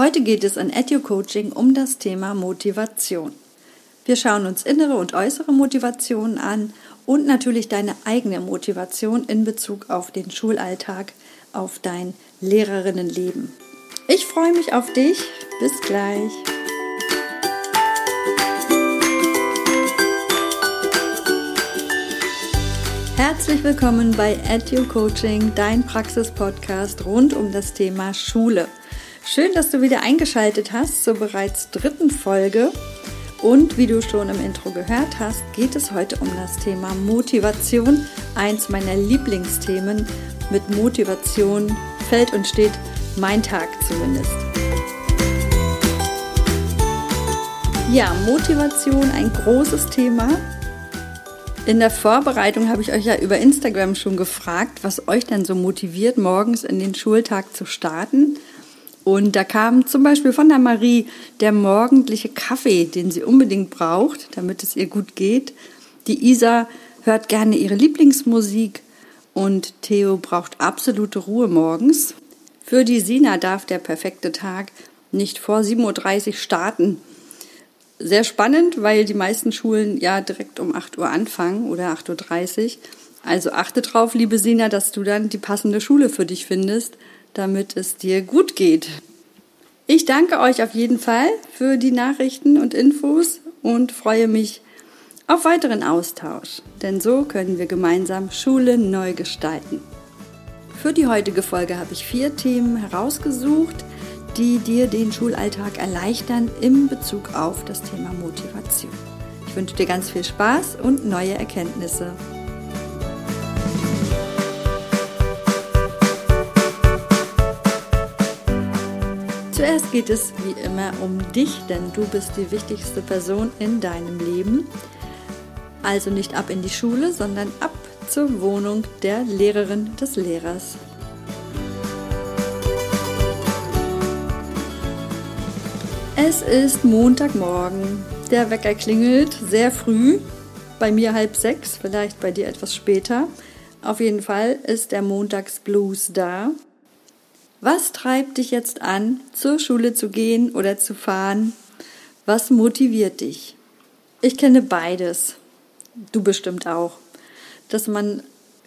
Heute geht es in EduCoaching um das Thema Motivation. Wir schauen uns innere und äußere Motivation an und natürlich deine eigene Motivation in Bezug auf den Schulalltag, auf dein Lehrerinnenleben. Ich freue mich auf dich. Bis gleich. Herzlich willkommen bei EduCoaching, dein Praxis-Podcast rund um das Thema Schule. Schön, dass du wieder eingeschaltet hast zur bereits dritten Folge. Und wie du schon im Intro gehört hast, geht es heute um das Thema Motivation, eins meiner Lieblingsthemen. Mit Motivation fällt und steht mein Tag zumindest. Ja, Motivation, ein großes Thema. In der Vorbereitung habe ich euch ja über Instagram schon gefragt, was euch denn so motiviert, morgens in den Schultag zu starten. Und da kam zum Beispiel von der Marie der morgendliche Kaffee, den sie unbedingt braucht, damit es ihr gut geht. Die Isa hört gerne ihre Lieblingsmusik und Theo braucht absolute Ruhe morgens. Für die Sina darf der perfekte Tag nicht vor 7.30 Uhr starten. Sehr spannend, weil die meisten Schulen ja direkt um 8 Uhr anfangen oder 8.30 Uhr. Also achte drauf, liebe Sina, dass du dann die passende Schule für dich findest damit es dir gut geht. Ich danke euch auf jeden Fall für die Nachrichten und Infos und freue mich auf weiteren Austausch, denn so können wir gemeinsam Schule neu gestalten. Für die heutige Folge habe ich vier Themen herausgesucht, die dir den Schulalltag erleichtern in Bezug auf das Thema Motivation. Ich wünsche dir ganz viel Spaß und neue Erkenntnisse. Geht es wie immer um dich, denn du bist die wichtigste Person in deinem Leben. Also nicht ab in die Schule, sondern ab zur Wohnung der Lehrerin des Lehrers. Es ist Montagmorgen. Der Wecker klingelt sehr früh, bei mir halb sechs, vielleicht bei dir etwas später. Auf jeden Fall ist der Montagsblues da. Was treibt dich jetzt an, zur Schule zu gehen oder zu fahren? Was motiviert dich? Ich kenne beides. Du bestimmt auch. Dass man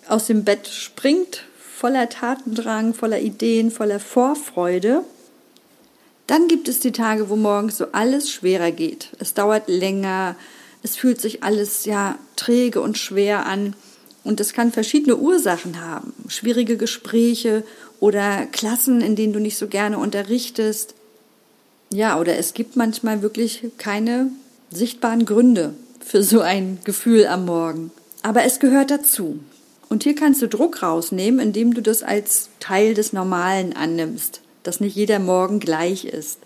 aus dem Bett springt, voller Tatendrang, voller Ideen, voller Vorfreude. Dann gibt es die Tage, wo morgens so alles schwerer geht. Es dauert länger, es fühlt sich alles ja träge und schwer an. Und es kann verschiedene Ursachen haben. Schwierige Gespräche oder Klassen, in denen du nicht so gerne unterrichtest. Ja, oder es gibt manchmal wirklich keine sichtbaren Gründe für so ein Gefühl am Morgen. Aber es gehört dazu. Und hier kannst du Druck rausnehmen, indem du das als Teil des Normalen annimmst, dass nicht jeder Morgen gleich ist.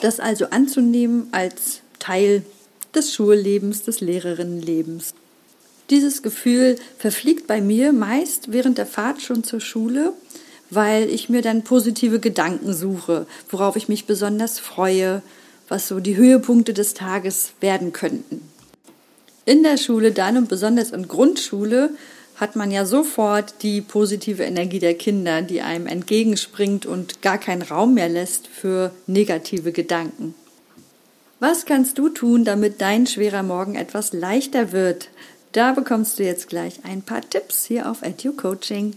Das also anzunehmen als Teil des Schullebens, des Lehrerinnenlebens. Dieses Gefühl verfliegt bei mir meist während der Fahrt schon zur Schule weil ich mir dann positive Gedanken suche, worauf ich mich besonders freue, was so die Höhepunkte des Tages werden könnten. In der Schule dann und besonders in Grundschule hat man ja sofort die positive Energie der Kinder, die einem entgegenspringt und gar keinen Raum mehr lässt für negative Gedanken. Was kannst du tun, damit dein schwerer Morgen etwas leichter wird? Da bekommst du jetzt gleich ein paar Tipps hier auf Edu Coaching.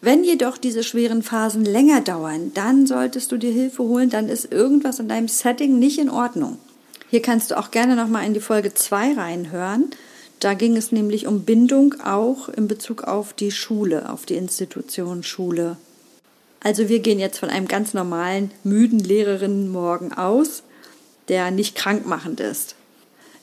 Wenn jedoch diese schweren Phasen länger dauern, dann solltest du dir Hilfe holen, dann ist irgendwas in deinem Setting nicht in Ordnung. Hier kannst du auch gerne nochmal in die Folge 2 reinhören. Da ging es nämlich um Bindung auch in Bezug auf die Schule, auf die Institution Schule. Also wir gehen jetzt von einem ganz normalen, müden Lehrerinnenmorgen aus, der nicht krankmachend ist.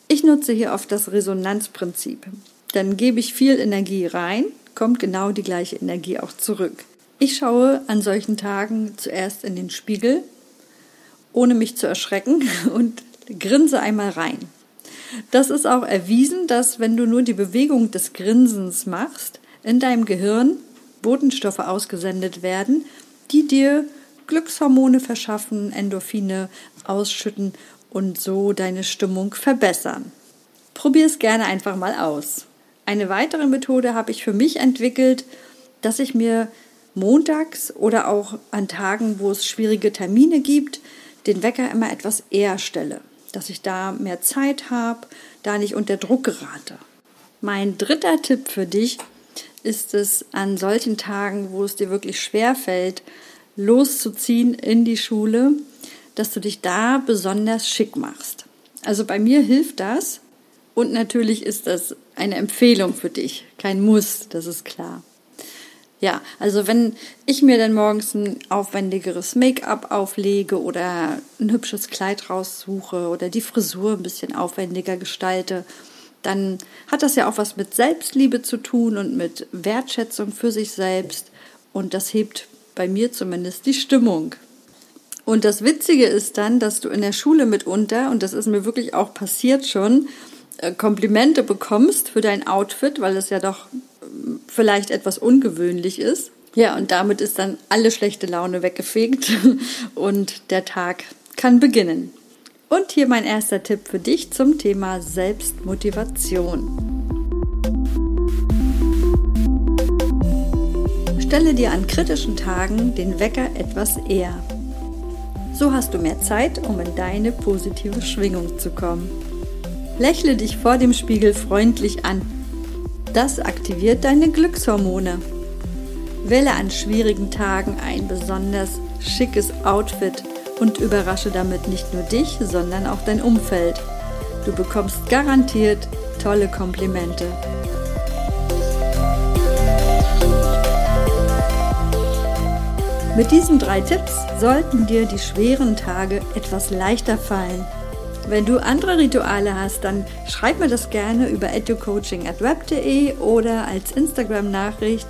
Ich nutze hier oft das Resonanzprinzip. Dann gebe ich viel Energie rein, kommt genau die gleiche Energie auch zurück. Ich schaue an solchen Tagen zuerst in den Spiegel, ohne mich zu erschrecken und grinse einmal rein. Das ist auch erwiesen, dass wenn du nur die Bewegung des Grinsens machst, in deinem Gehirn Botenstoffe ausgesendet werden, die dir Glückshormone verschaffen, Endorphine ausschütten und so deine Stimmung verbessern. Probier es gerne einfach mal aus. Eine weitere Methode habe ich für mich entwickelt, dass ich mir montags oder auch an Tagen, wo es schwierige Termine gibt, den Wecker immer etwas eher stelle, dass ich da mehr Zeit habe, da nicht unter Druck gerate. Mein dritter Tipp für dich ist es an solchen Tagen, wo es dir wirklich schwer fällt, loszuziehen in die Schule, dass du dich da besonders schick machst. Also bei mir hilft das und natürlich ist das eine Empfehlung für dich, kein Muss, das ist klar. Ja, also wenn ich mir dann morgens ein aufwendigeres Make-up auflege oder ein hübsches Kleid raussuche oder die Frisur ein bisschen aufwendiger gestalte, dann hat das ja auch was mit Selbstliebe zu tun und mit Wertschätzung für sich selbst und das hebt bei mir zumindest die Stimmung. Und das Witzige ist dann, dass du in der Schule mitunter, und das ist mir wirklich auch passiert schon, Komplimente bekommst für dein Outfit, weil es ja doch ähm, vielleicht etwas ungewöhnlich ist. Ja, und damit ist dann alle schlechte Laune weggefegt und der Tag kann beginnen. Und hier mein erster Tipp für dich zum Thema Selbstmotivation. Stelle dir an kritischen Tagen den Wecker etwas eher. So hast du mehr Zeit, um in deine positive Schwingung zu kommen. Lächle dich vor dem Spiegel freundlich an. Das aktiviert deine Glückshormone. Wähle an schwierigen Tagen ein besonders schickes Outfit und überrasche damit nicht nur dich, sondern auch dein Umfeld. Du bekommst garantiert tolle Komplimente. Mit diesen drei Tipps sollten dir die schweren Tage etwas leichter fallen. Wenn du andere Rituale hast, dann schreib mir das gerne über educoaching.web.de oder als Instagram-Nachricht.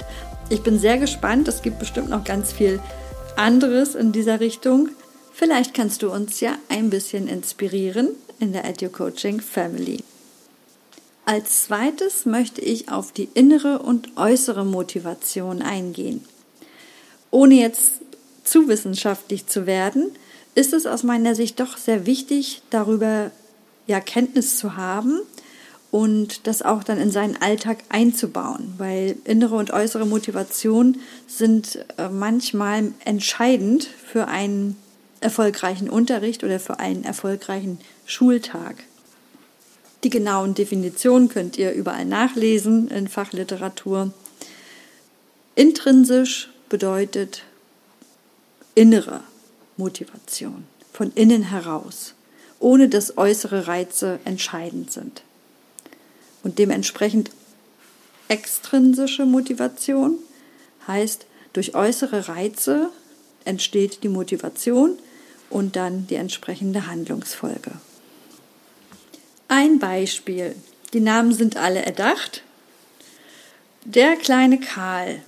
Ich bin sehr gespannt. Es gibt bestimmt noch ganz viel anderes in dieser Richtung. Vielleicht kannst du uns ja ein bisschen inspirieren in der EduCoaching Family. Als zweites möchte ich auf die innere und äußere Motivation eingehen. Ohne jetzt zu wissenschaftlich zu werden, ist es aus meiner Sicht doch sehr wichtig, darüber ja Kenntnis zu haben und das auch dann in seinen Alltag einzubauen, weil innere und äußere Motivation sind äh, manchmal entscheidend für einen erfolgreichen Unterricht oder für einen erfolgreichen Schultag. Die genauen Definitionen könnt ihr überall nachlesen in Fachliteratur. Intrinsisch bedeutet innere Motivation, von innen heraus, ohne dass äußere Reize entscheidend sind. Und dementsprechend extrinsische Motivation heißt, durch äußere Reize entsteht die Motivation und dann die entsprechende Handlungsfolge. Ein Beispiel. Die Namen sind alle erdacht. Der kleine Karl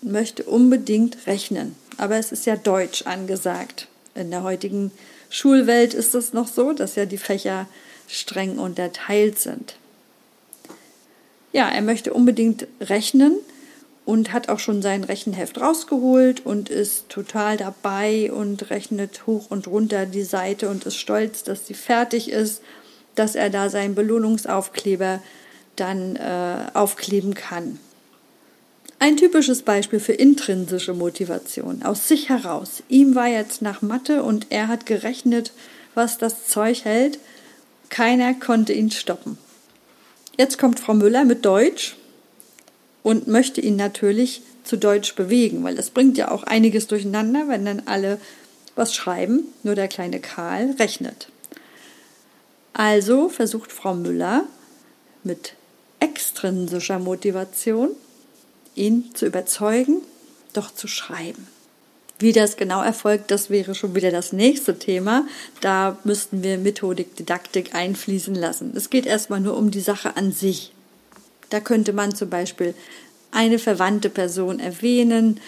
möchte unbedingt rechnen, aber es ist ja Deutsch angesagt. In der heutigen Schulwelt ist es noch so, dass ja die Fächer streng unterteilt sind. Ja, er möchte unbedingt rechnen und hat auch schon sein Rechenheft rausgeholt und ist total dabei und rechnet hoch und runter die Seite und ist stolz, dass sie fertig ist, dass er da seinen Belohnungsaufkleber dann äh, aufkleben kann. Ein typisches Beispiel für intrinsische Motivation, aus sich heraus. Ihm war jetzt nach Mathe und er hat gerechnet, was das Zeug hält. Keiner konnte ihn stoppen. Jetzt kommt Frau Müller mit Deutsch und möchte ihn natürlich zu Deutsch bewegen, weil das bringt ja auch einiges durcheinander, wenn dann alle was schreiben, nur der kleine Karl rechnet. Also versucht Frau Müller mit extrinsischer Motivation ihn zu überzeugen, doch zu schreiben. Wie das genau erfolgt, das wäre schon wieder das nächste Thema. Da müssten wir Methodik, Didaktik einfließen lassen. Es geht erstmal nur um die Sache an sich. Da könnte man zum Beispiel eine verwandte Person erwähnen,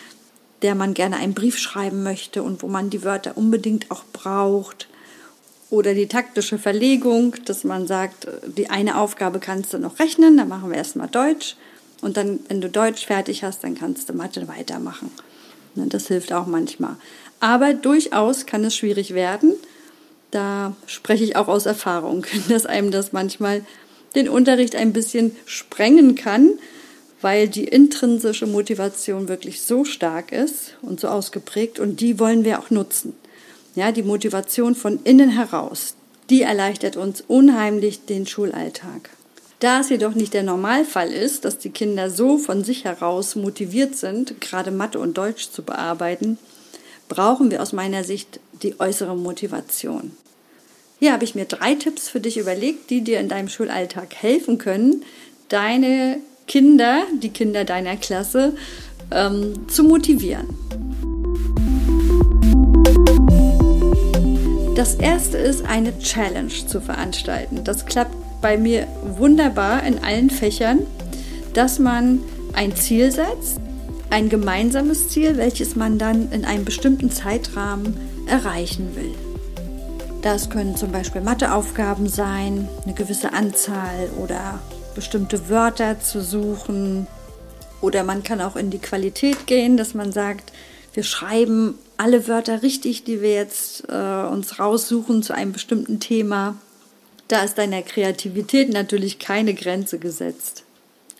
der man gerne einen Brief schreiben möchte und wo man die Wörter unbedingt auch braucht. Oder die taktische Verlegung, dass man sagt, die eine Aufgabe kannst du noch rechnen, dann machen wir erstmal Deutsch. Und dann, wenn du Deutsch fertig hast, dann kannst du Mathe weitermachen. Ne, das hilft auch manchmal. Aber durchaus kann es schwierig werden. Da spreche ich auch aus Erfahrung, dass einem das manchmal den Unterricht ein bisschen sprengen kann, weil die intrinsische Motivation wirklich so stark ist und so ausgeprägt und die wollen wir auch nutzen. Ja, die Motivation von innen heraus, die erleichtert uns unheimlich den Schulalltag. Da es jedoch nicht der Normalfall ist, dass die Kinder so von sich heraus motiviert sind, gerade Mathe und Deutsch zu bearbeiten, brauchen wir aus meiner Sicht die äußere Motivation. Hier habe ich mir drei Tipps für dich überlegt, die dir in deinem Schulalltag helfen können, deine Kinder, die Kinder deiner Klasse, ähm, zu motivieren. Das erste ist, eine Challenge zu veranstalten. Das klappt bei mir wunderbar in allen Fächern, dass man ein Ziel setzt, ein gemeinsames Ziel, welches man dann in einem bestimmten Zeitrahmen erreichen will. Das können zum Beispiel Matheaufgaben sein, eine gewisse Anzahl oder bestimmte Wörter zu suchen. Oder man kann auch in die Qualität gehen, dass man sagt, wir schreiben alle Wörter richtig, die wir jetzt äh, uns raussuchen zu einem bestimmten Thema. Da ist deiner Kreativität natürlich keine Grenze gesetzt.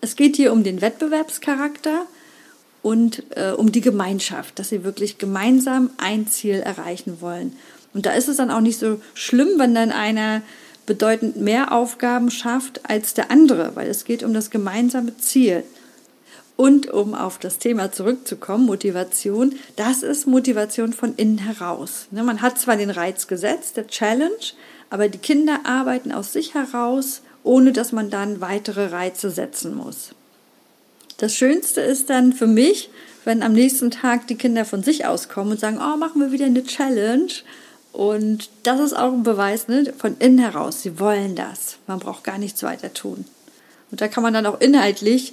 Es geht hier um den Wettbewerbscharakter und äh, um die Gemeinschaft, dass sie wirklich gemeinsam ein Ziel erreichen wollen. Und da ist es dann auch nicht so schlimm, wenn dann einer bedeutend mehr Aufgaben schafft als der andere, weil es geht um das gemeinsame Ziel. Und um auf das Thema zurückzukommen, Motivation, das ist Motivation von innen heraus. Ne, man hat zwar den Reiz gesetzt, der Challenge, aber die Kinder arbeiten aus sich heraus, ohne dass man dann weitere Reize setzen muss. Das Schönste ist dann für mich, wenn am nächsten Tag die Kinder von sich aus kommen und sagen, oh, machen wir wieder eine Challenge. Und das ist auch ein Beweis ne, von innen heraus. Sie wollen das. Man braucht gar nichts weiter tun. Und da kann man dann auch inhaltlich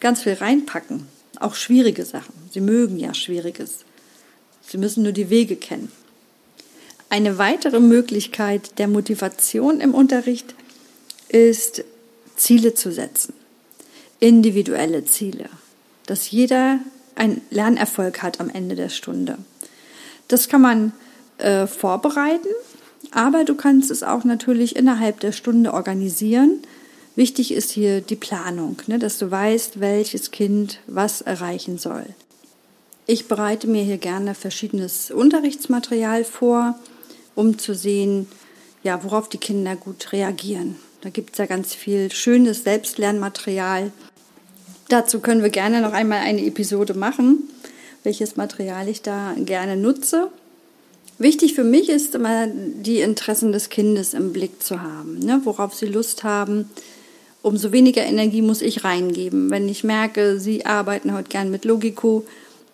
ganz viel reinpacken. Auch schwierige Sachen. Sie mögen ja Schwieriges. Sie müssen nur die Wege kennen. Eine weitere Möglichkeit der Motivation im Unterricht ist, Ziele zu setzen. Individuelle Ziele. Dass jeder einen Lernerfolg hat am Ende der Stunde. Das kann man äh, vorbereiten, aber du kannst es auch natürlich innerhalb der Stunde organisieren, Wichtig ist hier die Planung, ne, dass du weißt, welches Kind was erreichen soll. Ich bereite mir hier gerne verschiedenes Unterrichtsmaterial vor, um zu sehen, ja, worauf die Kinder gut reagieren. Da gibt es ja ganz viel schönes Selbstlernmaterial. Dazu können wir gerne noch einmal eine Episode machen, welches Material ich da gerne nutze. Wichtig für mich ist immer, die Interessen des Kindes im Blick zu haben, ne, worauf sie Lust haben, umso weniger Energie muss ich reingeben. Wenn ich merke, Sie arbeiten heute gern mit Logico,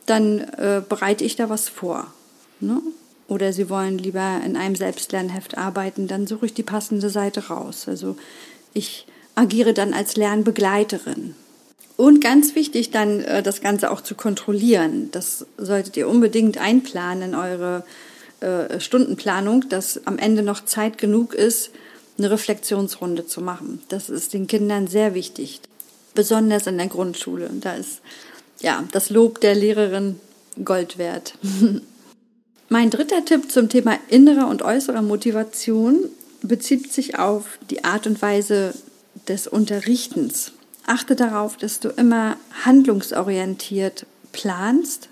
dann äh, bereite ich da was vor. Ne? Oder Sie wollen lieber in einem Selbstlernheft arbeiten, dann suche ich die passende Seite raus. Also ich agiere dann als Lernbegleiterin. Und ganz wichtig, dann äh, das Ganze auch zu kontrollieren. Das solltet ihr unbedingt einplanen in eure äh, Stundenplanung, dass am Ende noch Zeit genug ist, eine Reflexionsrunde zu machen. Das ist den Kindern sehr wichtig, besonders in der Grundschule. Da ist ja das Lob der Lehrerin Gold wert. mein dritter Tipp zum Thema innerer und äußerer Motivation bezieht sich auf die Art und Weise des Unterrichtens. Achte darauf, dass du immer handlungsorientiert planst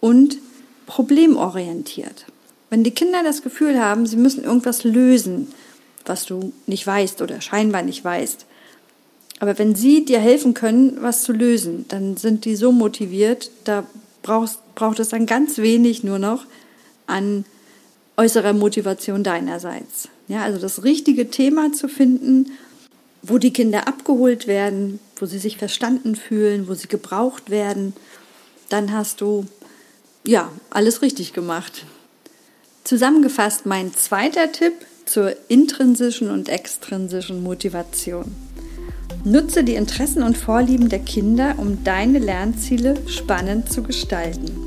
und problemorientiert. Wenn die Kinder das Gefühl haben, sie müssen irgendwas lösen, was du nicht weißt oder scheinbar nicht weißt. Aber wenn sie dir helfen können, was zu lösen, dann sind die so motiviert, da brauchst, braucht es dann ganz wenig nur noch an äußerer Motivation deinerseits. Ja, also das richtige Thema zu finden, wo die Kinder abgeholt werden, wo sie sich verstanden fühlen, wo sie gebraucht werden, dann hast du ja alles richtig gemacht. Zusammengefasst mein zweiter Tipp zur intrinsischen und extrinsischen Motivation. Nutze die Interessen und Vorlieben der Kinder, um deine Lernziele spannend zu gestalten.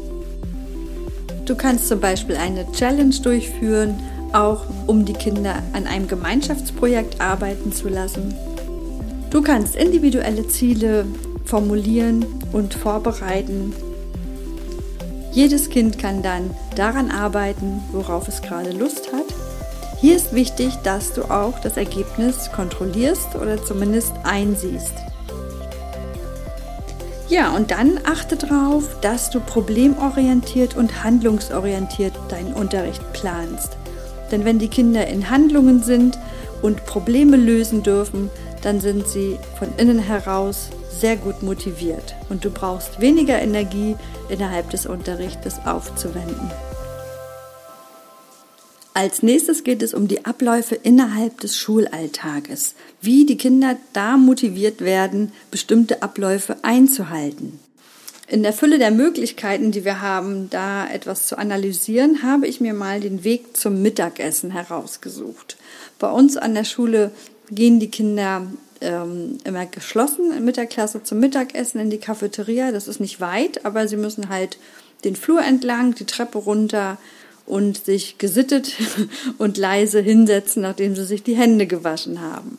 Du kannst zum Beispiel eine Challenge durchführen, auch um die Kinder an einem Gemeinschaftsprojekt arbeiten zu lassen. Du kannst individuelle Ziele formulieren und vorbereiten. Jedes Kind kann dann daran arbeiten, worauf es gerade Lust hat hier ist wichtig, dass du auch das Ergebnis kontrollierst oder zumindest einsiehst. Ja, und dann achte darauf, dass du problemorientiert und handlungsorientiert deinen Unterricht planst. Denn wenn die Kinder in Handlungen sind und Probleme lösen dürfen, dann sind sie von innen heraus sehr gut motiviert und du brauchst weniger Energie innerhalb des Unterrichtes aufzuwenden. Als nächstes geht es um die Abläufe innerhalb des Schulalltages, wie die Kinder da motiviert werden, bestimmte Abläufe einzuhalten. In der Fülle der Möglichkeiten, die wir haben, da etwas zu analysieren, habe ich mir mal den Weg zum Mittagessen herausgesucht. Bei uns an der Schule gehen die Kinder ähm, immer geschlossen mit der Klasse zum Mittagessen in die Cafeteria. Das ist nicht weit, aber sie müssen halt den Flur entlang, die Treppe runter und sich gesittet und leise hinsetzen, nachdem sie sich die Hände gewaschen haben.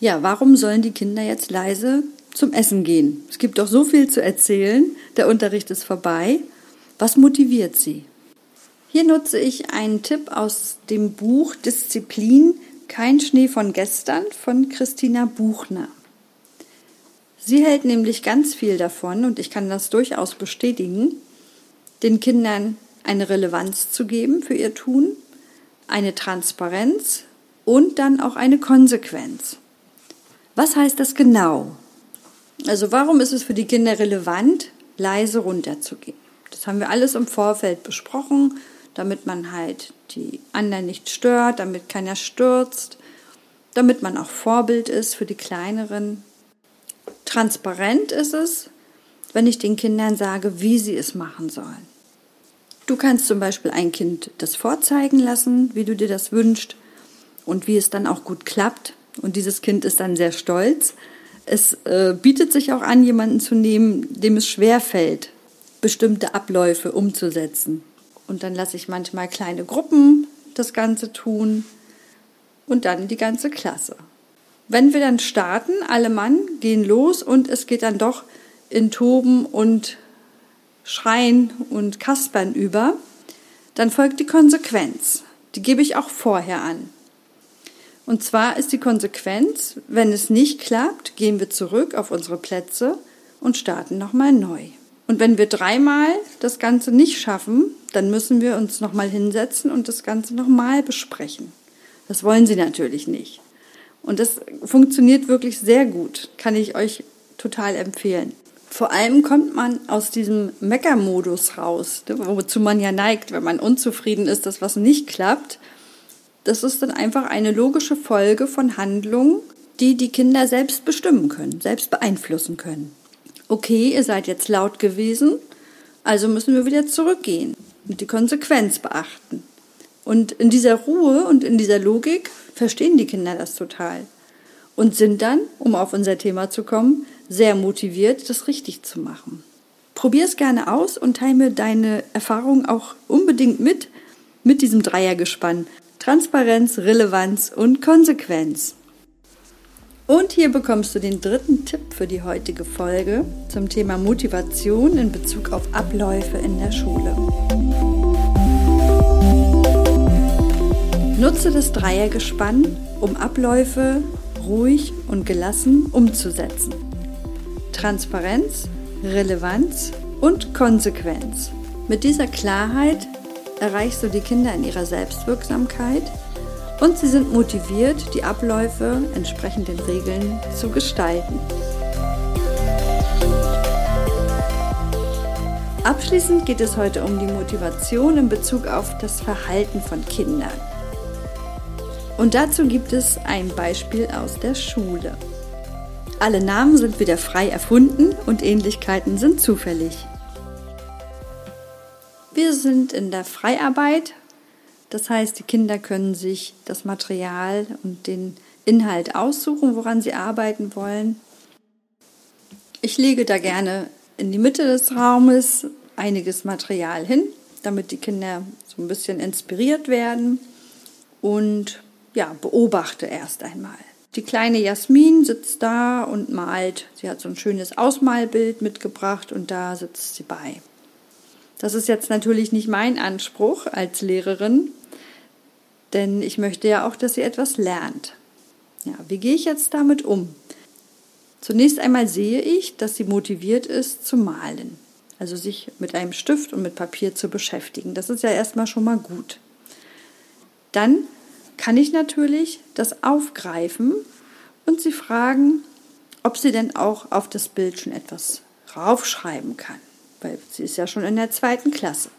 Ja, warum sollen die Kinder jetzt leise zum Essen gehen? Es gibt doch so viel zu erzählen, der Unterricht ist vorbei. Was motiviert sie? Hier nutze ich einen Tipp aus dem Buch Disziplin kein Schnee von gestern von Christina Buchner. Sie hält nämlich ganz viel davon, und ich kann das durchaus bestätigen, den Kindern eine Relevanz zu geben für ihr Tun, eine Transparenz und dann auch eine Konsequenz. Was heißt das genau? Also warum ist es für die Kinder relevant, leise runterzugehen? Das haben wir alles im Vorfeld besprochen damit man halt die anderen nicht stört, damit keiner stürzt, damit man auch Vorbild ist für die Kleineren. Transparent ist es, wenn ich den Kindern sage, wie sie es machen sollen. Du kannst zum Beispiel ein Kind das vorzeigen lassen, wie du dir das wünschst und wie es dann auch gut klappt. Und dieses Kind ist dann sehr stolz. Es äh, bietet sich auch an, jemanden zu nehmen, dem es schwer fällt, bestimmte Abläufe umzusetzen. Und dann lasse ich manchmal kleine Gruppen das Ganze tun und dann die ganze Klasse. Wenn wir dann starten, alle Mann gehen los und es geht dann doch in Toben und Schreien und Kaspern über, dann folgt die Konsequenz. Die gebe ich auch vorher an. Und zwar ist die Konsequenz, wenn es nicht klappt, gehen wir zurück auf unsere Plätze und starten nochmal neu. Und wenn wir dreimal das Ganze nicht schaffen, dann müssen wir uns nochmal hinsetzen und das Ganze nochmal besprechen. Das wollen sie natürlich nicht. Und das funktioniert wirklich sehr gut, kann ich euch total empfehlen. Vor allem kommt man aus diesem Meckermodus raus, ne, wozu man ja neigt, wenn man unzufrieden ist, dass was nicht klappt. Das ist dann einfach eine logische Folge von Handlungen, die die Kinder selbst bestimmen können, selbst beeinflussen können okay, ihr seid jetzt laut gewesen, also müssen wir wieder zurückgehen und die Konsequenz beachten. Und in dieser Ruhe und in dieser Logik verstehen die Kinder das total und sind dann, um auf unser Thema zu kommen, sehr motiviert, das richtig zu machen. Probier es gerne aus und teile deine Erfahrungen auch unbedingt mit, mit diesem Dreiergespann. Transparenz, Relevanz und Konsequenz. Und hier bekommst du den dritten Tipp für die heutige Folge zum Thema Motivation in Bezug auf Abläufe in der Schule. Nutze das Dreiergespann, um Abläufe ruhig und gelassen umzusetzen. Transparenz, Relevanz und Konsequenz. Mit dieser Klarheit erreichst du die Kinder in ihrer Selbstwirksamkeit und sie sind motiviert, die Abläufe entsprechend den Regeln zu gestalten. Abschließend geht es heute um die Motivation in Bezug auf das Verhalten von Kindern. Und dazu gibt es ein Beispiel aus der Schule. Alle Namen sind wieder frei erfunden und Ähnlichkeiten sind zufällig. Wir sind in der Freiarbeit das heißt, die Kinder können sich das Material und den Inhalt aussuchen, woran sie arbeiten wollen. Ich lege da gerne in die Mitte des Raumes einiges Material hin, damit die Kinder so ein bisschen inspiriert werden und ja, beobachte erst einmal. Die kleine Jasmin sitzt da und malt. Sie hat so ein schönes Ausmalbild mitgebracht und da sitzt sie bei. Das ist jetzt natürlich nicht mein Anspruch als Lehrerin, denn ich möchte ja auch, dass sie etwas lernt. Ja, wie gehe ich jetzt damit um? Zunächst einmal sehe ich, dass sie motiviert ist zu malen, also sich mit einem Stift und mit Papier zu beschäftigen. Das ist ja erstmal schon mal gut. Dann kann ich natürlich das aufgreifen und sie fragen, ob sie denn auch auf das Bild schon etwas raufschreiben kann, weil sie ist ja schon in der zweiten Klasse.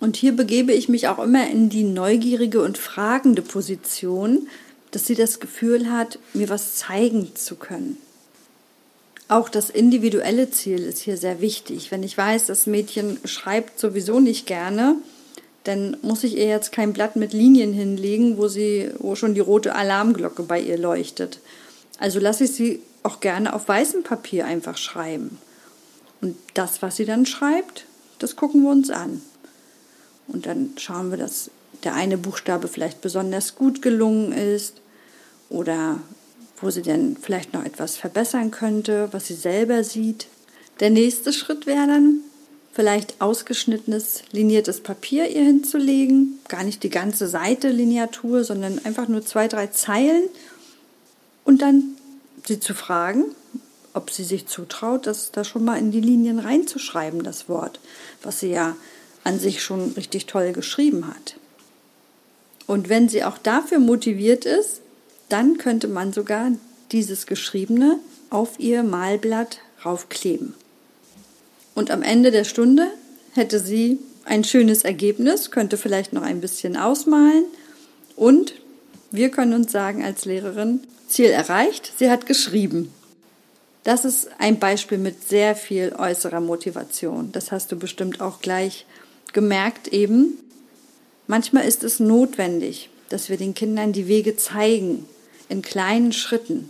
Und hier begebe ich mich auch immer in die neugierige und fragende Position, dass sie das Gefühl hat, mir was zeigen zu können. Auch das individuelle Ziel ist hier sehr wichtig. Wenn ich weiß, das Mädchen schreibt sowieso nicht gerne, dann muss ich ihr jetzt kein Blatt mit Linien hinlegen, wo sie, wo schon die rote Alarmglocke bei ihr leuchtet. Also lasse ich sie auch gerne auf weißem Papier einfach schreiben. Und das, was sie dann schreibt, das gucken wir uns an. Und dann schauen wir, dass der eine Buchstabe vielleicht besonders gut gelungen ist oder wo sie denn vielleicht noch etwas verbessern könnte, was sie selber sieht. Der nächste Schritt wäre dann, vielleicht ausgeschnittenes liniertes Papier ihr hinzulegen, gar nicht die ganze Seite Lineatur, sondern einfach nur zwei, drei Zeilen und dann sie zu fragen, ob sie sich zutraut, das da schon mal in die Linien reinzuschreiben, das Wort, was sie ja an sich schon richtig toll geschrieben hat. Und wenn sie auch dafür motiviert ist, dann könnte man sogar dieses Geschriebene auf ihr Malblatt raufkleben. Und am Ende der Stunde hätte sie ein schönes Ergebnis, könnte vielleicht noch ein bisschen ausmalen und wir können uns sagen als Lehrerin, Ziel erreicht, sie hat geschrieben. Das ist ein Beispiel mit sehr viel äußerer Motivation. Das hast du bestimmt auch gleich gemerkt eben. Manchmal ist es notwendig, dass wir den Kindern die Wege zeigen, in kleinen Schritten,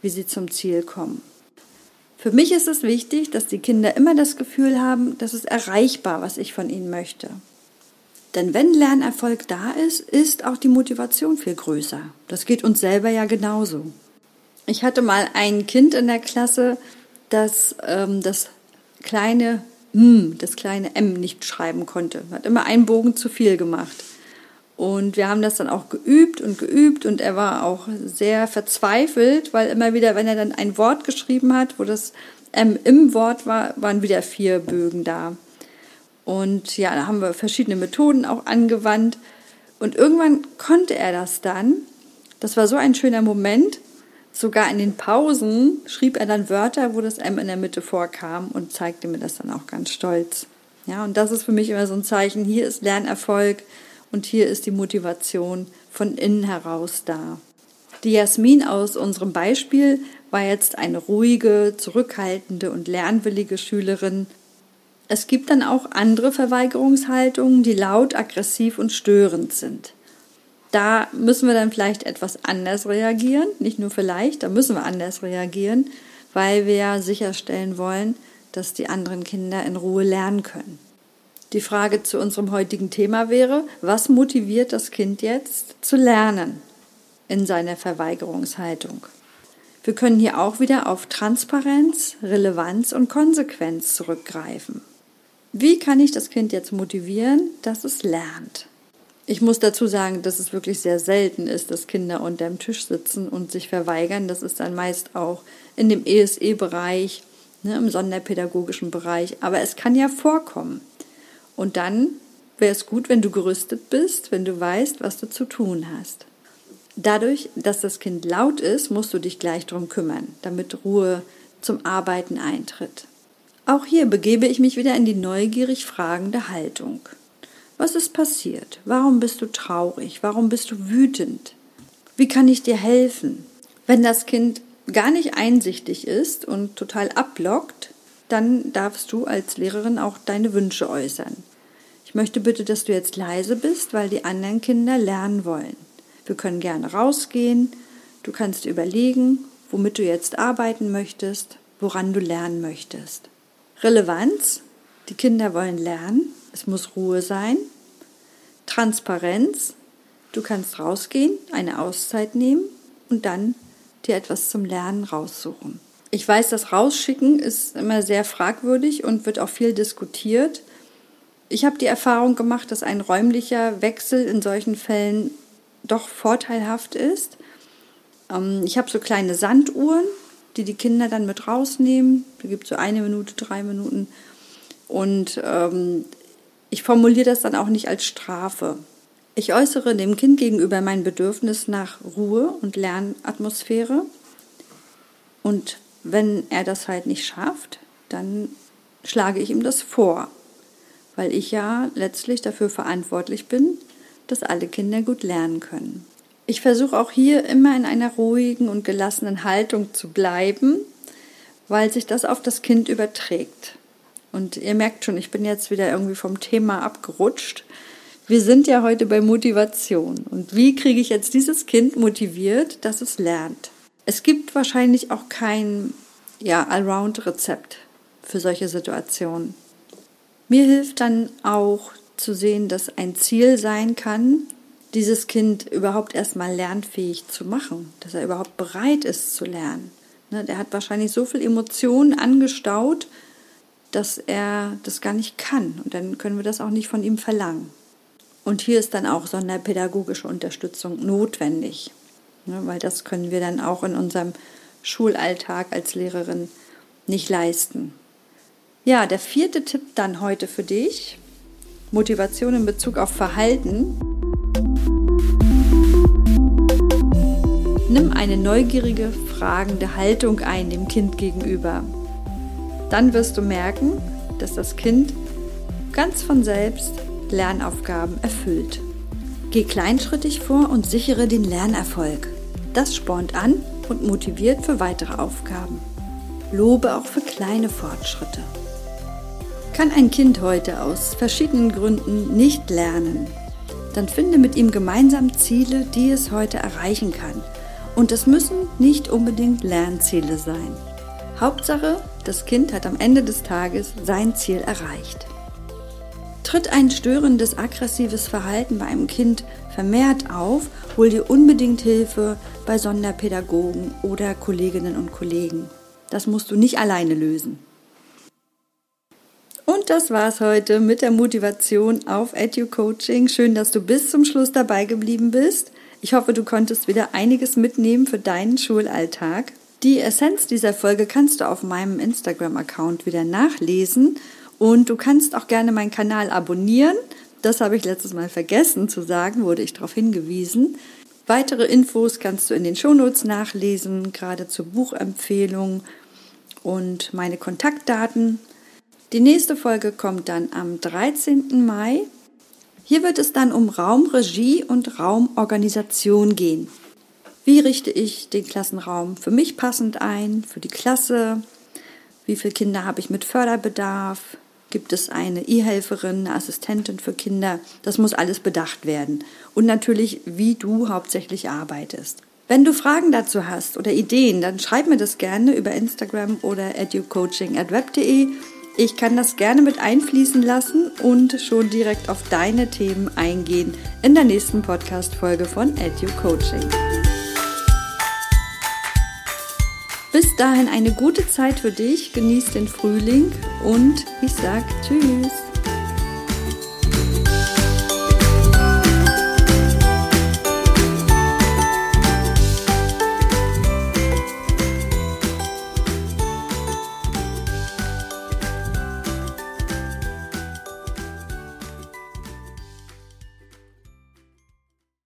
wie sie zum Ziel kommen. Für mich ist es wichtig, dass die Kinder immer das Gefühl haben, dass es erreichbar, was ich von ihnen möchte. Denn wenn Lernerfolg da ist, ist auch die Motivation viel größer. Das geht uns selber ja genauso. Ich hatte mal ein Kind in der Klasse, das ähm, das kleine M, das kleine M nicht schreiben konnte. Hat immer einen Bogen zu viel gemacht. Und wir haben das dann auch geübt und geübt und er war auch sehr verzweifelt, weil immer wieder, wenn er dann ein Wort geschrieben hat, wo das M im Wort war, waren wieder vier Bögen da. Und ja, da haben wir verschiedene Methoden auch angewandt. Und irgendwann konnte er das dann. Das war so ein schöner Moment. Sogar in den Pausen schrieb er dann Wörter, wo das M in der Mitte vorkam und zeigte mir das dann auch ganz stolz. Ja, und das ist für mich immer so ein Zeichen. Hier ist Lernerfolg und hier ist die Motivation von innen heraus da. Die Jasmin aus unserem Beispiel war jetzt eine ruhige, zurückhaltende und lernwillige Schülerin. Es gibt dann auch andere Verweigerungshaltungen, die laut, aggressiv und störend sind. Da müssen wir dann vielleicht etwas anders reagieren, nicht nur vielleicht, da müssen wir anders reagieren, weil wir sicherstellen wollen, dass die anderen Kinder in Ruhe lernen können. Die Frage zu unserem heutigen Thema wäre, was motiviert das Kind jetzt zu lernen in seiner Verweigerungshaltung? Wir können hier auch wieder auf Transparenz, Relevanz und Konsequenz zurückgreifen. Wie kann ich das Kind jetzt motivieren, dass es lernt? Ich muss dazu sagen, dass es wirklich sehr selten ist, dass Kinder unter dem Tisch sitzen und sich verweigern. Das ist dann meist auch in dem ESE-Bereich, ne, im sonderpädagogischen Bereich. Aber es kann ja vorkommen. Und dann wäre es gut, wenn du gerüstet bist, wenn du weißt, was du zu tun hast. Dadurch, dass das Kind laut ist, musst du dich gleich darum kümmern, damit Ruhe zum Arbeiten eintritt. Auch hier begebe ich mich wieder in die neugierig fragende Haltung. Was ist passiert? Warum bist du traurig? Warum bist du wütend? Wie kann ich dir helfen? Wenn das Kind gar nicht einsichtig ist und total abblockt, dann darfst du als Lehrerin auch deine Wünsche äußern. Ich möchte bitte, dass du jetzt leise bist, weil die anderen Kinder lernen wollen. Wir können gerne rausgehen. Du kannst überlegen, womit du jetzt arbeiten möchtest, woran du lernen möchtest. Relevanz. Die Kinder wollen lernen. Es muss Ruhe sein. Transparenz. Du kannst rausgehen, eine Auszeit nehmen und dann dir etwas zum Lernen raussuchen. Ich weiß, das Rausschicken ist immer sehr fragwürdig und wird auch viel diskutiert. Ich habe die Erfahrung gemacht, dass ein räumlicher Wechsel in solchen Fällen doch vorteilhaft ist. Ähm, ich habe so kleine Sanduhren die die Kinder dann mit rausnehmen. Da gibt es so eine Minute, drei Minuten. Und ähm, ich formuliere das dann auch nicht als Strafe. Ich äußere dem Kind gegenüber mein Bedürfnis nach Ruhe und Lernatmosphäre. Und wenn er das halt nicht schafft, dann schlage ich ihm das vor, weil ich ja letztlich dafür verantwortlich bin, dass alle Kinder gut lernen können. Ich versuche auch hier immer in einer ruhigen und gelassenen Haltung zu bleiben, weil sich das auf das Kind überträgt. Und ihr merkt schon, ich bin jetzt wieder irgendwie vom Thema abgerutscht. Wir sind ja heute bei Motivation. Und wie kriege ich jetzt dieses Kind motiviert, dass es lernt? Es gibt wahrscheinlich auch kein ja, Allround-Rezept für solche Situationen. Mir hilft dann auch zu sehen, dass ein Ziel sein kann, dieses Kind überhaupt erstmal lernfähig zu machen, dass er überhaupt bereit ist zu lernen. Ne, der hat wahrscheinlich so viel Emotionen angestaut, dass er das gar nicht kann. Und dann können wir das auch nicht von ihm verlangen. Und hier ist dann auch sonderpädagogische Unterstützung notwendig, ne, weil das können wir dann auch in unserem Schulalltag als Lehrerin nicht leisten. Ja, der vierte Tipp dann heute für dich. Motivation in Bezug auf Verhalten. Nimm eine neugierige, fragende Haltung ein dem Kind gegenüber. Dann wirst du merken, dass das Kind ganz von selbst Lernaufgaben erfüllt. Geh kleinschrittig vor und sichere den Lernerfolg. Das spornt an und motiviert für weitere Aufgaben. Lobe auch für kleine Fortschritte. Kann ein Kind heute aus verschiedenen Gründen nicht lernen, dann finde mit ihm gemeinsam Ziele, die es heute erreichen kann. Und es müssen nicht unbedingt Lernziele sein. Hauptsache, das Kind hat am Ende des Tages sein Ziel erreicht. Tritt ein störendes, aggressives Verhalten bei einem Kind vermehrt auf, hol dir unbedingt Hilfe bei Sonderpädagogen oder Kolleginnen und Kollegen. Das musst du nicht alleine lösen. Und das war's heute mit der Motivation auf EduCoaching. Schön, dass du bis zum Schluss dabei geblieben bist. Ich hoffe, du konntest wieder einiges mitnehmen für deinen Schulalltag. Die Essenz dieser Folge kannst du auf meinem Instagram-Account wieder nachlesen und du kannst auch gerne meinen Kanal abonnieren. Das habe ich letztes Mal vergessen zu sagen, wurde ich darauf hingewiesen. Weitere Infos kannst du in den Shownotes nachlesen, gerade zur Buchempfehlung und meine Kontaktdaten. Die nächste Folge kommt dann am 13. Mai. Hier wird es dann um Raumregie und Raumorganisation gehen. Wie richte ich den Klassenraum für mich passend ein, für die Klasse? Wie viele Kinder habe ich mit Förderbedarf? Gibt es eine E-Helferin, eine Assistentin für Kinder? Das muss alles bedacht werden. Und natürlich, wie du hauptsächlich arbeitest. Wenn du Fragen dazu hast oder Ideen, dann schreib mir das gerne über Instagram oder educoaching.web.de ich kann das gerne mit einfließen lassen und schon direkt auf deine Themen eingehen in der nächsten Podcast-Folge von Edu Coaching. Bis dahin eine gute Zeit für dich, genieß den Frühling und ich sag Tschüss.